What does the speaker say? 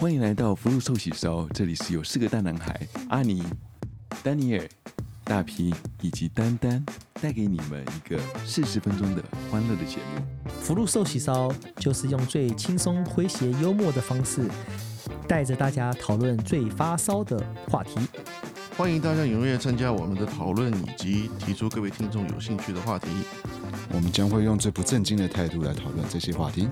欢迎来到福禄寿喜烧这里是有四个大男孩阿尼丹尼尔大皮以及丹丹带给你们一个四十分钟的欢乐的节目。福禄寿喜烧就是用最轻松诙谐幽默的方式带着大家讨论最发烧的话题。欢迎大家踊跃参加我们的讨论以及提出各位听众有兴趣的话题。我们将会用最不正经的态度来讨论这些话题。